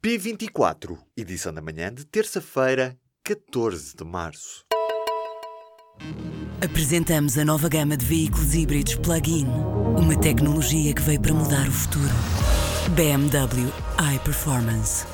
P24, edição da manhã de terça-feira, 14 de março. Apresentamos a nova gama de veículos híbridos plug-in. Uma tecnologia que veio para mudar o futuro. BMW iPerformance.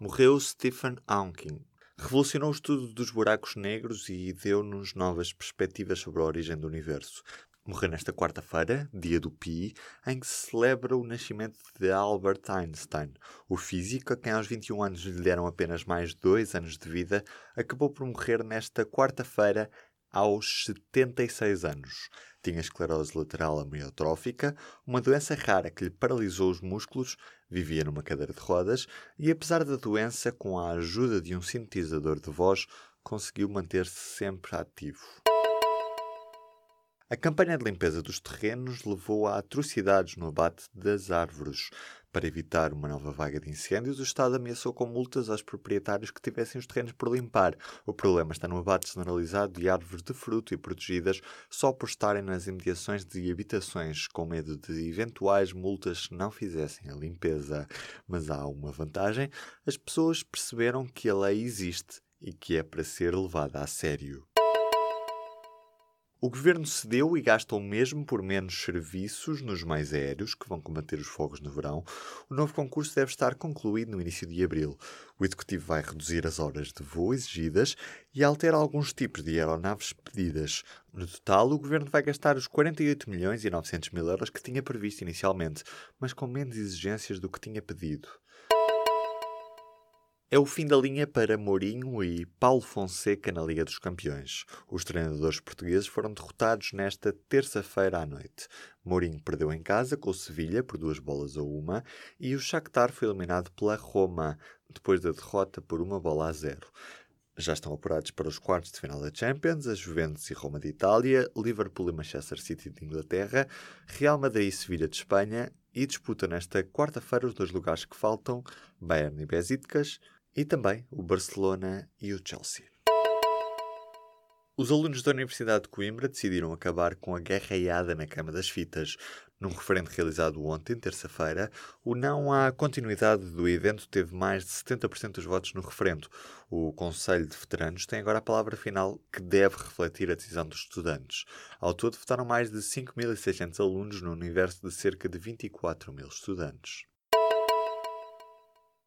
Morreu Stephen Hawking. Revolucionou o estudo dos buracos negros e deu-nos novas perspectivas sobre a origem do universo. Morreu nesta quarta-feira, dia do Pi, em que se celebra o nascimento de Albert Einstein. O físico, a quem aos 21 anos lhe deram apenas mais dois anos de vida, acabou por morrer nesta quarta-feira aos 76 anos. Tinha esclerose lateral amiotrófica, uma doença rara que lhe paralisou os músculos, vivia numa cadeira de rodas e, apesar da doença, com a ajuda de um sintetizador de voz, conseguiu manter-se sempre ativo. A campanha de limpeza dos terrenos levou a atrocidades no abate das árvores. Para evitar uma nova vaga de incêndios, o Estado ameaçou com multas aos proprietários que tivessem os terrenos por limpar. O problema está no abate generalizado de árvores de fruto e protegidas só por estarem nas imediações de habitações, com medo de eventuais multas se não fizessem a limpeza. Mas há uma vantagem: as pessoas perceberam que a lei existe e que é para ser levada a sério. O governo cedeu e gasta o mesmo por menos serviços nos mais aéreos, que vão combater os fogos no verão. O novo concurso deve estar concluído no início de abril. O executivo vai reduzir as horas de voo exigidas e altera alguns tipos de aeronaves pedidas. No total, o governo vai gastar os 48 milhões e 900 mil euros que tinha previsto inicialmente, mas com menos exigências do que tinha pedido. É o fim da linha para Mourinho e Paulo Fonseca na Liga dos Campeões. Os treinadores portugueses foram derrotados nesta terça-feira à noite. Mourinho perdeu em casa com o Sevilha por duas bolas a uma e o Shakhtar foi eliminado pela Roma depois da derrota por uma bola a zero. Já estão apurados para os quartos de final da Champions, a Juventus e Roma de Itália, Liverpool e Manchester City de Inglaterra, Real Madrid e Sevilha de Espanha e disputa nesta quarta-feira os dois lugares que faltam, Bayern e Besiktas, e também o Barcelona e o Chelsea. Os alunos da Universidade de Coimbra decidiram acabar com a guerreada na Cama das Fitas. Num referendo realizado ontem, terça-feira, o não à continuidade do evento teve mais de 70% dos votos no referendo. O Conselho de Veteranos tem agora a palavra final que deve refletir a decisão dos estudantes. Ao todo, votaram mais de 5.600 alunos no universo de cerca de 24 mil estudantes.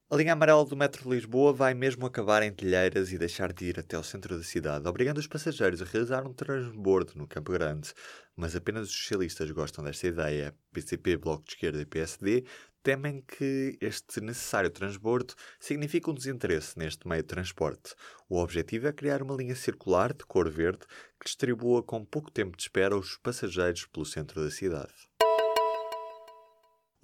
A linha amarela do metro de Lisboa vai mesmo acabar em Telheiras e deixar de ir até ao centro da cidade, obrigando os passageiros a realizar um transbordo no Campo Grande. Mas apenas os socialistas gostam desta ideia. PCP, Bloco de Esquerda e PSD temem que este necessário transbordo signifique um desinteresse neste meio de transporte. O objetivo é criar uma linha circular de cor verde que distribua com pouco tempo de espera os passageiros pelo centro da cidade.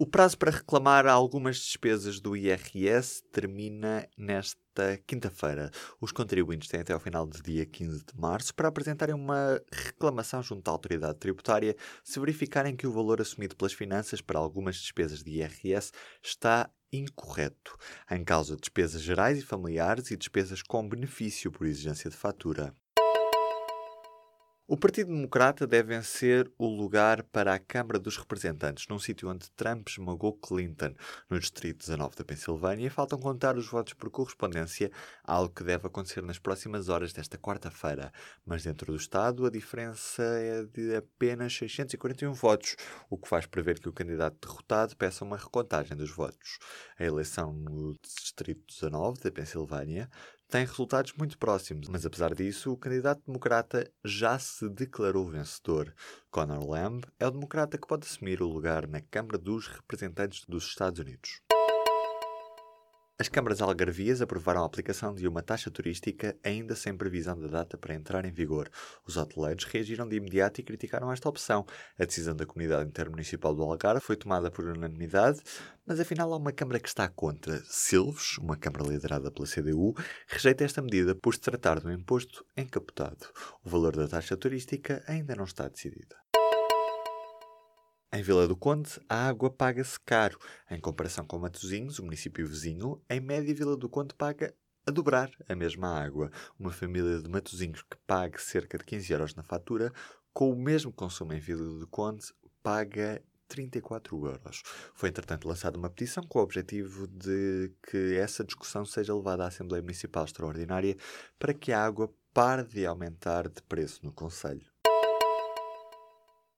O prazo para reclamar algumas despesas do IRS termina nesta quinta-feira. Os contribuintes têm até ao final do dia 15 de março para apresentarem uma reclamação junto à autoridade tributária se verificarem que o valor assumido pelas finanças para algumas despesas de IRS está incorreto. Em causa despesas gerais e familiares e despesas com benefício por exigência de fatura. O Partido Democrata deve ser o lugar para a Câmara dos Representantes, num sítio onde Trump esmagou Clinton, no Distrito 19 da Pensilvânia, e faltam contar os votos por correspondência, algo que deve acontecer nas próximas horas desta quarta-feira. Mas dentro do Estado, a diferença é de apenas 641 votos, o que faz prever que o candidato derrotado peça uma recontagem dos votos. A eleição no Distrito 19 da Pensilvânia tem resultados muito próximos, mas apesar disso, o candidato democrata já se declarou vencedor. Conor Lamb é o democrata que pode assumir o lugar na Câmara dos Representantes dos Estados Unidos. As câmaras algarvias aprovaram a aplicação de uma taxa turística ainda sem previsão de data para entrar em vigor. Os hoteleiros reagiram de imediato e criticaram esta opção. A decisão da Comunidade Intermunicipal do Algarve foi tomada por unanimidade, mas afinal há uma Câmara que está contra. Silves, uma Câmara liderada pela CDU, rejeita esta medida por se tratar de um imposto encapotado. O valor da taxa turística ainda não está decidido. Em Vila do Conde, a água paga-se caro. Em comparação com Matosinhos, o município vizinho, em média Vila do Conde paga a dobrar a mesma água. Uma família de Matosinhos que pague cerca de 15 euros na fatura, com o mesmo consumo em Vila do Conde, paga 34 euros. Foi, entretanto, lançada uma petição com o objetivo de que essa discussão seja levada à Assembleia Municipal Extraordinária para que a água pare de aumentar de preço no Conselho.